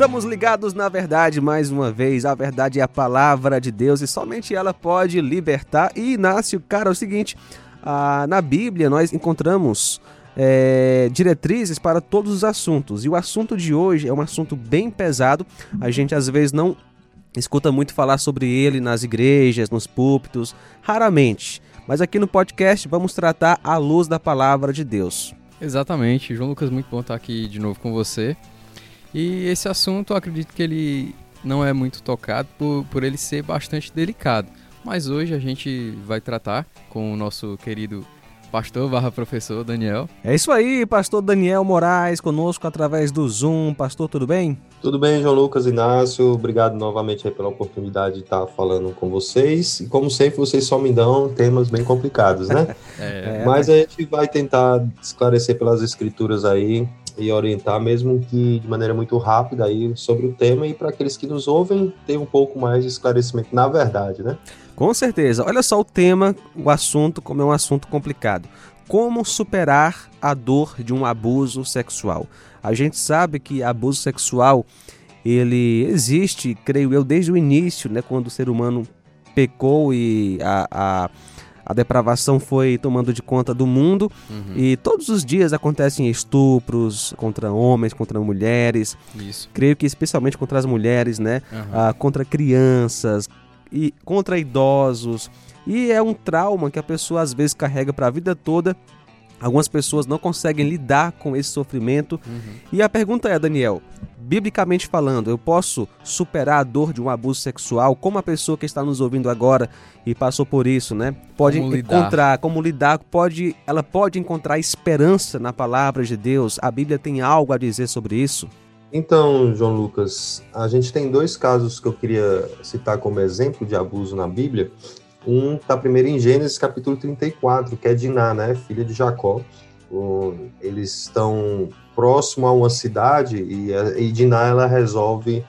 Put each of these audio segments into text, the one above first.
Estamos ligados na verdade mais uma vez. A verdade é a palavra de Deus e somente ela pode libertar. E Inácio, cara, é o seguinte: ah, na Bíblia nós encontramos é, diretrizes para todos os assuntos. E o assunto de hoje é um assunto bem pesado. A gente às vezes não escuta muito falar sobre ele nas igrejas, nos púlpitos, raramente. Mas aqui no podcast vamos tratar à luz da palavra de Deus. Exatamente. João Lucas, muito bom estar aqui de novo com você. E esse assunto, eu acredito que ele não é muito tocado por, por ele ser bastante delicado. Mas hoje a gente vai tratar com o nosso querido pastor barra professor Daniel. É isso aí, pastor Daniel Moraes, conosco através do Zoom. Pastor, tudo bem? Tudo bem, João Lucas Inácio. Obrigado novamente pela oportunidade de estar falando com vocês. E como sempre, vocês só me dão temas bem complicados, né? é, Mas a gente vai tentar esclarecer pelas escrituras aí e orientar, mesmo que de maneira muito rápida aí sobre o tema e para aqueles que nos ouvem ter um pouco mais de esclarecimento na verdade, né? Com certeza. Olha só o tema, o assunto, como é um assunto complicado. Como superar a dor de um abuso sexual? A gente sabe que abuso sexual ele existe, creio eu, desde o início, né, quando o ser humano pecou e a, a a depravação foi tomando de conta do mundo uhum. e todos os dias acontecem estupros contra homens, contra mulheres. Isso. Creio que especialmente contra as mulheres, né? Uhum. Ah, contra crianças e contra idosos. E é um trauma que a pessoa às vezes carrega para a vida toda. Algumas pessoas não conseguem lidar com esse sofrimento. Uhum. E a pergunta é, Daniel, biblicamente falando, eu posso superar a dor de um abuso sexual? Como a pessoa que está nos ouvindo agora e passou por isso, né? Pode como encontrar, lidar. como lidar, pode, ela pode encontrar esperança na palavra de Deus. A Bíblia tem algo a dizer sobre isso? Então, João Lucas, a gente tem dois casos que eu queria citar como exemplo de abuso na Bíblia. Um está primeiro em Gênesis capítulo 34, que é Diná, né, filha de Jacó. Eles estão próximo a uma cidade e, e Diná ela resolve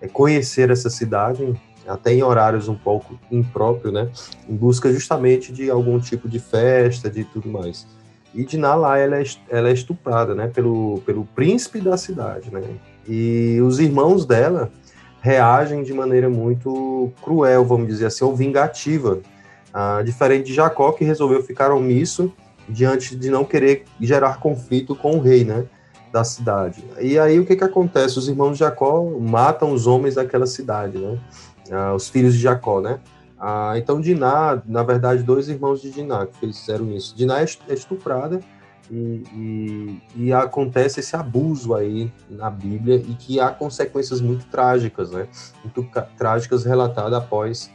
é, conhecer essa cidade, até em horários um pouco impróprios, né? Em busca justamente de algum tipo de festa, de tudo mais. E Diná lá ela é, ela é estuprada, né? Pelo, pelo príncipe da cidade, né? E os irmãos dela reagem de maneira muito cruel, vamos dizer assim, ou vingativa. Ah, diferente de Jacó, que resolveu ficar omisso diante de não querer gerar conflito com o rei, né? da cidade. E aí o que que acontece? Os irmãos de Jacó matam os homens daquela cidade, né? Ah, os filhos de Jacó, né? Ah, então Diná, na verdade, dois irmãos de Diná que fizeram isso. Diná é, é estuprada e, e, e, acontece esse abuso aí na Bíblia e que há consequências muito trágicas, né? Muito trágicas relatadas após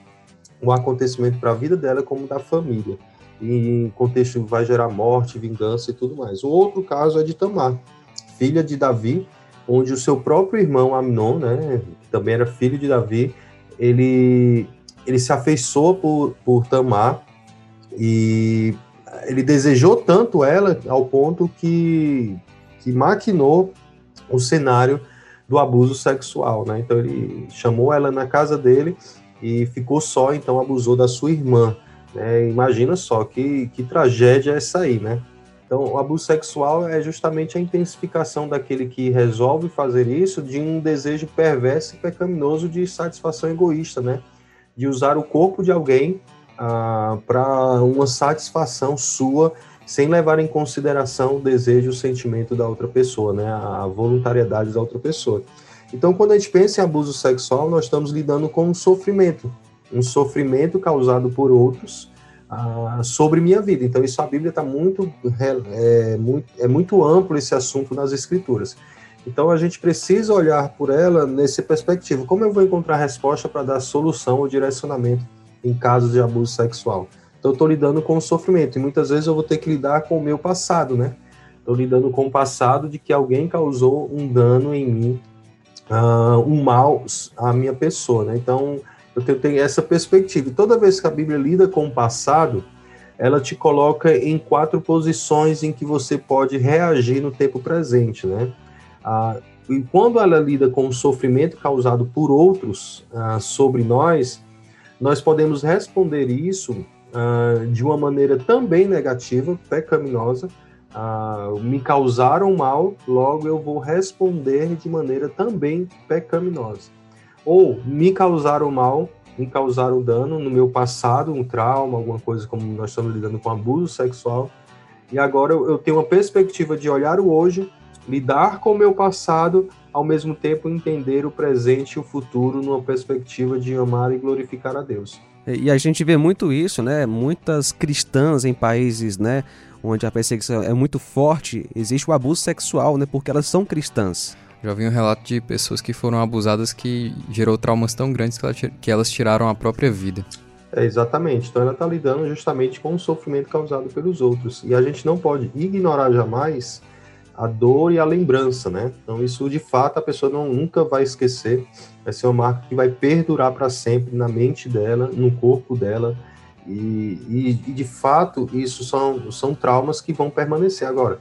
o acontecimento para a vida dela como da família. E em contexto vai gerar morte, vingança e tudo mais. O outro caso é de Tamar, filha de Davi, onde o seu próprio irmão Amnon, né, que também era filho de Davi, ele, ele se afeiçoa por, por Tamar e ele desejou tanto ela ao ponto que, que maquinou o cenário do abuso sexual, né? Então ele chamou ela na casa dele e ficou só, então abusou da sua irmã. Né? Imagina só que, que tragédia é essa aí, né? Então, o abuso sexual é justamente a intensificação daquele que resolve fazer isso de um desejo perverso e pecaminoso de satisfação egoísta, né? De usar o corpo de alguém ah, para uma satisfação sua, sem levar em consideração o desejo, o sentimento da outra pessoa, né? A voluntariedade da outra pessoa. Então, quando a gente pensa em abuso sexual, nós estamos lidando com um sofrimento, um sofrimento causado por outros ah, sobre minha vida. Então, isso a Bíblia está muito é, muito, é muito amplo esse assunto nas Escrituras. Então, a gente precisa olhar por ela nesse perspectiva. Como eu vou encontrar resposta para dar solução ou direcionamento em casos de abuso sexual? Então, eu estou lidando com o sofrimento e muitas vezes eu vou ter que lidar com o meu passado, né? Estou lidando com o passado de que alguém causou um dano em mim, uh, um mal à minha pessoa, né? Então, eu tenho, tenho essa perspectiva. E toda vez que a Bíblia lida com o passado, ela te coloca em quatro posições em que você pode reagir no tempo presente, né? Ah, e quando ela lida com o sofrimento causado por outros ah, sobre nós, nós podemos responder isso ah, de uma maneira também negativa, pecaminosa, ah, me causaram mal, logo eu vou responder de maneira também pecaminosa. Ou me causaram mal, me causaram dano no meu passado, um trauma, alguma coisa como nós estamos lidando com abuso sexual, e agora eu tenho uma perspectiva de olhar o hoje, lidar com o meu passado, ao mesmo tempo entender o presente e o futuro numa perspectiva de amar e glorificar a Deus. E a gente vê muito isso, né? Muitas cristãs em países, né, onde a perseguição é muito forte, existe o abuso sexual, né, porque elas são cristãs. Já vi um relato de pessoas que foram abusadas que gerou traumas tão grandes que elas tiraram a própria vida. É, exatamente. Então ela está lidando justamente com o sofrimento causado pelos outros. E a gente não pode ignorar jamais a dor e a lembrança, né? Então isso de fato a pessoa não nunca vai esquecer. Vai ser uma marca que vai perdurar para sempre na mente dela, no corpo dela. E, e, e, de fato isso são, são traumas que vão permanecer. Agora,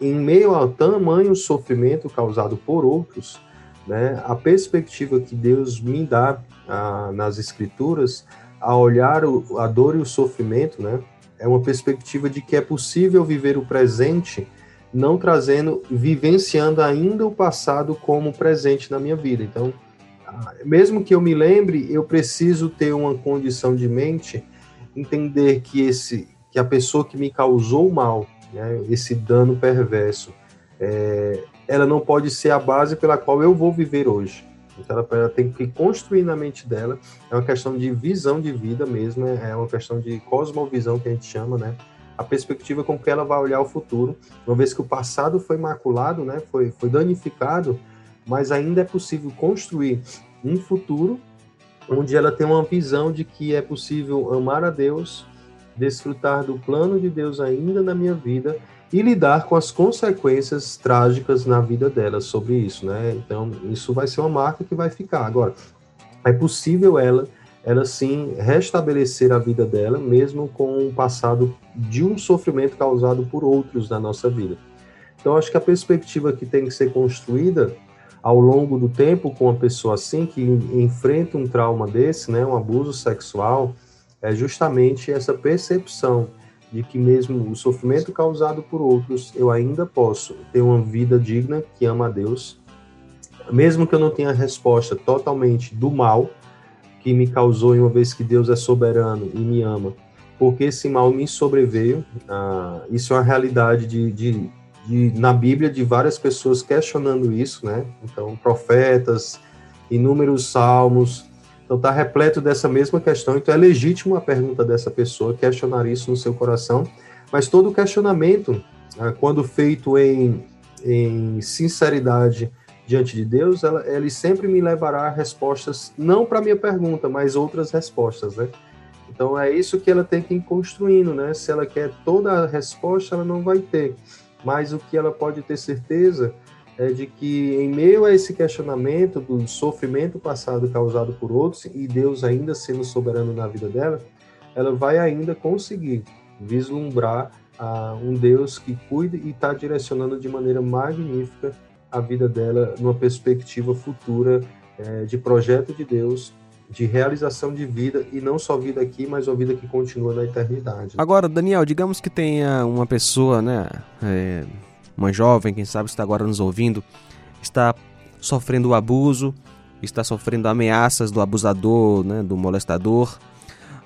em meio ao tamanho sofrimento causado por outros, né, a perspectiva que Deus me dá ah, nas Escrituras, a olhar o, a dor e o sofrimento, né, é uma perspectiva de que é possível viver o presente não trazendo, vivenciando ainda o passado como presente na minha vida. Então, mesmo que eu me lembre, eu preciso ter uma condição de mente, entender que esse, que a pessoa que me causou mal, né, esse dano perverso, é, ela não pode ser a base pela qual eu vou viver hoje. Então, ela, ela, tem que construir na mente dela. É uma questão de visão de vida mesmo, é, é uma questão de cosmovisão que a gente chama, né? A perspectiva com que ela vai olhar o futuro, uma vez que o passado foi maculado, né, foi, foi danificado, mas ainda é possível construir um futuro onde ela tem uma visão de que é possível amar a Deus, desfrutar do plano de Deus ainda na minha vida e lidar com as consequências trágicas na vida dela sobre isso, né? Então, isso vai ser uma marca que vai ficar. Agora, é possível ela ela sim restabelecer a vida dela, mesmo com o passado de um sofrimento causado por outros na nossa vida. Então, acho que a perspectiva que tem que ser construída ao longo do tempo com uma pessoa assim, que enfrenta um trauma desse, né, um abuso sexual, é justamente essa percepção de que mesmo o sofrimento causado por outros, eu ainda posso ter uma vida digna que ama a Deus, mesmo que eu não tenha a resposta totalmente do mal, que me causou, uma vez que Deus é soberano e me ama, porque esse mal me sobreveio. Ah, isso é uma realidade de, de, de, na Bíblia de várias pessoas questionando isso, né? Então, profetas, inúmeros salmos. Então, está repleto dessa mesma questão. Então, é legítimo a pergunta dessa pessoa questionar isso no seu coração. Mas todo questionamento, ah, quando feito em, em sinceridade diante de Deus, ela, ele sempre me levará a respostas, não para minha pergunta, mas outras respostas, né? Então é isso que ela tem que ir construindo, né? Se ela quer toda a resposta, ela não vai ter. Mas o que ela pode ter certeza é de que em meio a esse questionamento do sofrimento passado causado por outros e Deus ainda sendo soberano na vida dela, ela vai ainda conseguir vislumbrar ah, um Deus que cuida e está direcionando de maneira magnífica a vida dela numa perspectiva futura é, de projeto de Deus, de realização de vida, e não só vida aqui, mas uma vida que continua na eternidade. Agora, Daniel, digamos que tenha uma pessoa, né, é, uma jovem, quem sabe está agora nos ouvindo, está sofrendo o abuso, está sofrendo ameaças do abusador, né, do molestador,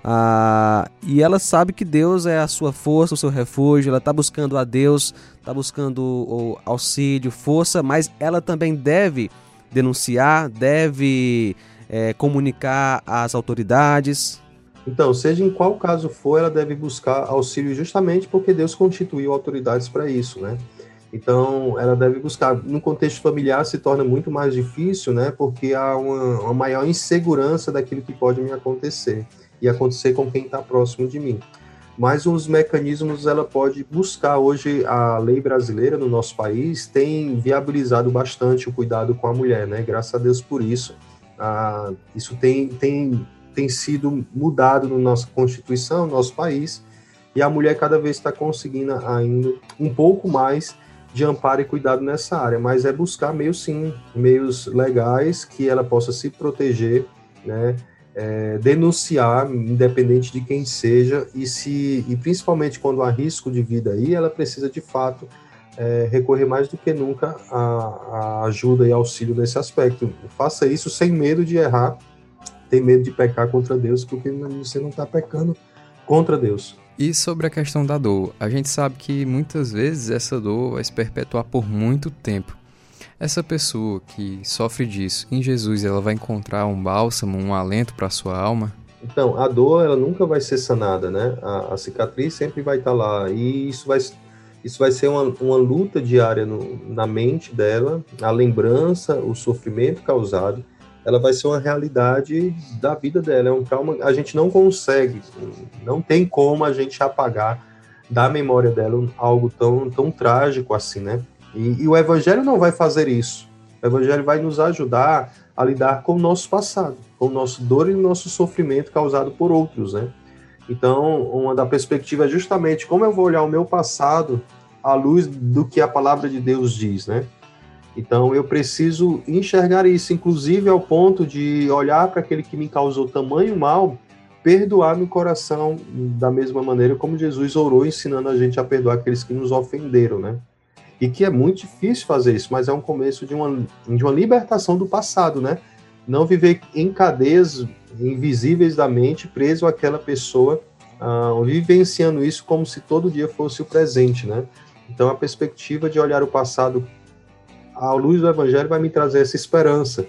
ah, e ela sabe que Deus é a sua força, o seu refúgio, ela está buscando a Deus, está buscando auxílio, força, mas ela também deve denunciar, deve é, comunicar às autoridades. Então, seja em qual caso for, ela deve buscar auxílio justamente porque Deus constituiu autoridades para isso, né? Então, ela deve buscar. No contexto familiar, se torna muito mais difícil, né? Porque há uma, uma maior insegurança daquilo que pode me acontecer e acontecer com quem está próximo de mim. Mas os mecanismos ela pode buscar hoje a lei brasileira no nosso país tem viabilizado bastante o cuidado com a mulher, né? Graças a Deus por isso. Ah, isso tem, tem, tem sido mudado na nossa Constituição, no nosso país, e a mulher cada vez está conseguindo ainda um pouco mais de amparo e cuidado nessa área, mas é buscar meios sim, meios legais que ela possa se proteger, né? É, denunciar, independente de quem seja, e se e principalmente quando há risco de vida aí, ela precisa de fato é, recorrer mais do que nunca à, ajuda e auxílio nesse aspecto. Faça isso sem medo de errar, tem medo de pecar contra Deus, porque você não está pecando contra Deus. E sobre a questão da dor, a gente sabe que muitas vezes essa dor vai se perpetuar por muito tempo. Essa pessoa que sofre disso, em Jesus, ela vai encontrar um bálsamo, um alento para sua alma? Então, a dor, ela nunca vai ser sanada, né? A, a cicatriz sempre vai estar tá lá. E isso vai, isso vai ser uma, uma luta diária no, na mente dela, a lembrança, o sofrimento causado, ela vai ser uma realidade da vida dela. É um trauma. A gente não consegue, não tem como a gente apagar da memória dela algo tão, tão trágico assim, né? E, e, o Evangelho não vai fazer isso. O Evangelho vai nos ajudar a lidar com o nosso passado, com o nosso dor e o nosso sofrimento causado por outros, né? Então, uma da perspectiva é justamente como eu vou olhar o meu passado à luz do que a palavra de Deus diz, né? Então, eu preciso enxergar isso, inclusive ao ponto de olhar para aquele que me causou tamanho mal, perdoar no coração da mesma maneira como Jesus orou, ensinando a gente a perdoar aqueles que nos ofenderam, né? E que é muito difícil fazer isso, mas é um começo de uma, de uma libertação do passado, né? Não viver em cadeias invisíveis da mente, preso àquela pessoa, uh, vivenciando isso como se todo dia fosse o presente, né? Então, a perspectiva de olhar o passado à luz do Evangelho vai me trazer essa esperança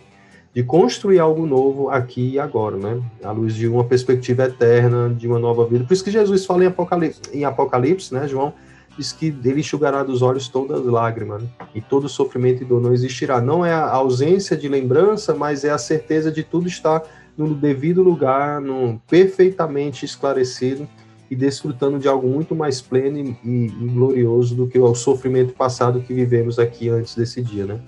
de construir algo novo aqui e agora, né? À luz de uma perspectiva eterna, de uma nova vida. Por isso que Jesus fala em Apocalipse, em Apocalipse né, João? Diz que ele enxugará dos olhos todas as lágrimas, né? e todo sofrimento e dor não existirá. Não é a ausência de lembrança, mas é a certeza de tudo estar no devido lugar, no, perfeitamente esclarecido e desfrutando de algo muito mais pleno e, e, e glorioso do que o sofrimento passado que vivemos aqui antes desse dia, né?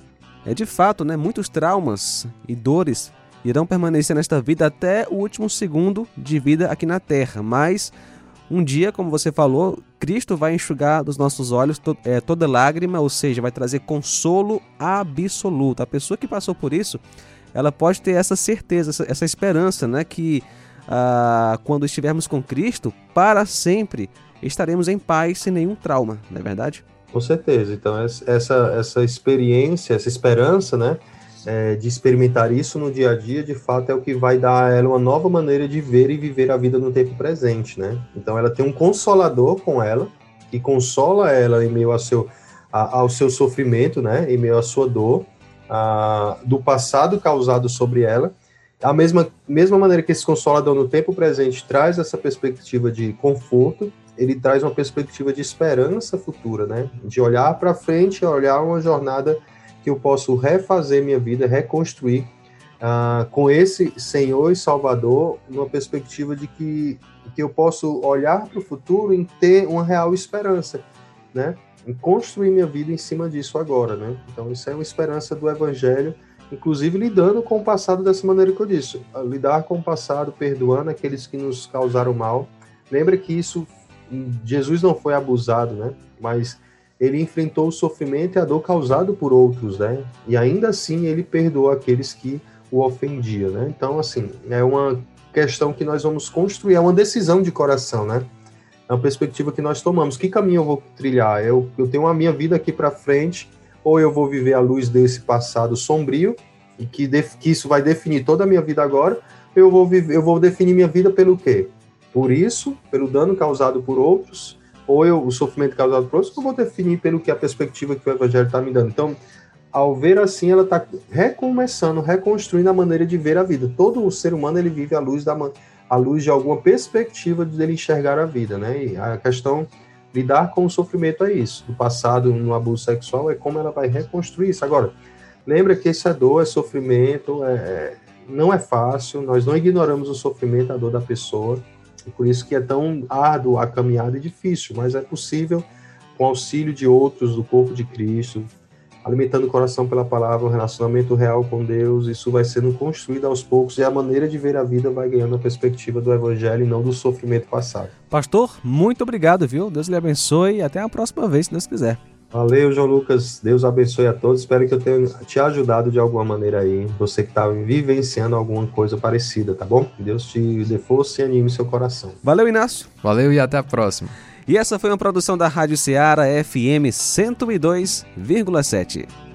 É de fato, né? Muitos traumas e dores irão permanecer nesta vida até o último segundo de vida aqui na Terra, mas um dia, como você falou, Cristo vai enxugar dos nossos olhos to é, toda lágrima, ou seja, vai trazer consolo absoluto. A pessoa que passou por isso, ela pode ter essa certeza, essa, essa esperança, né, que ah, quando estivermos com Cristo, para sempre estaremos em paz sem nenhum trauma, não é verdade? Com certeza. Então essa essa experiência, essa esperança, né, é, de experimentar isso no dia a dia, de fato, é o que vai dar a ela uma nova maneira de ver e viver a vida no tempo presente, né? Então, ela tem um consolador com ela, que consola ela em meio ao seu, a, ao seu sofrimento, né? Em meio à sua dor, a, do passado causado sobre ela. A mesma, mesma maneira que esse consolador no tempo presente traz essa perspectiva de conforto, ele traz uma perspectiva de esperança futura, né? De olhar para frente, olhar uma jornada que eu posso refazer minha vida, reconstruir uh, com esse Senhor e Salvador, numa perspectiva de que, que eu posso olhar para o futuro e ter uma real esperança, né? Em construir minha vida em cima disso agora, né? Então, isso é uma esperança do Evangelho, inclusive lidando com o passado dessa maneira que eu disse. Lidar com o passado, perdoando aqueles que nos causaram mal. Lembra que isso, Jesus não foi abusado, né? Mas ele enfrentou o sofrimento e a dor causado por outros, né? E ainda assim ele perdoou aqueles que o ofendiam, né? Então, assim, é uma questão que nós vamos construir, é uma decisão de coração, né? É uma perspectiva que nós tomamos. Que caminho eu vou trilhar? Eu, eu tenho a minha vida aqui para frente, ou eu vou viver à luz desse passado sombrio, e que, def, que isso vai definir toda a minha vida agora, eu vou, viver, eu vou definir minha vida pelo quê? Por isso, pelo dano causado por outros, ou eu, o sofrimento causado por outros, eu vou definir pelo que a perspectiva que o Evangelho está me dando. Então, ao ver assim, ela está recomeçando, reconstruindo a maneira de ver a vida. Todo o ser humano ele vive à luz da à luz de alguma perspectiva de ele enxergar a vida, né? E a questão lidar com o sofrimento é isso. Do passado no abuso sexual é como ela vai reconstruir isso. Agora, lembra que essa dor, é sofrimento, é, é, não é fácil. Nós não ignoramos o sofrimento, a dor da pessoa. Por isso que é tão árduo a caminhada e difícil, mas é possível com auxílio de outros do corpo de Cristo, alimentando o coração pela palavra, um relacionamento real com Deus, isso vai sendo construído aos poucos e a maneira de ver a vida vai ganhando a perspectiva do evangelho e não do sofrimento passado. Pastor, muito obrigado, viu? Deus lhe abençoe e até a próxima vez, se Deus quiser. Valeu, João Lucas. Deus abençoe a todos. Espero que eu tenha te ajudado de alguma maneira aí. Você que está vivenciando alguma coisa parecida, tá bom? Deus te dê força e anime seu coração. Valeu, Inácio. Valeu e até a próxima. E essa foi uma produção da Rádio Ceará FM 102,7.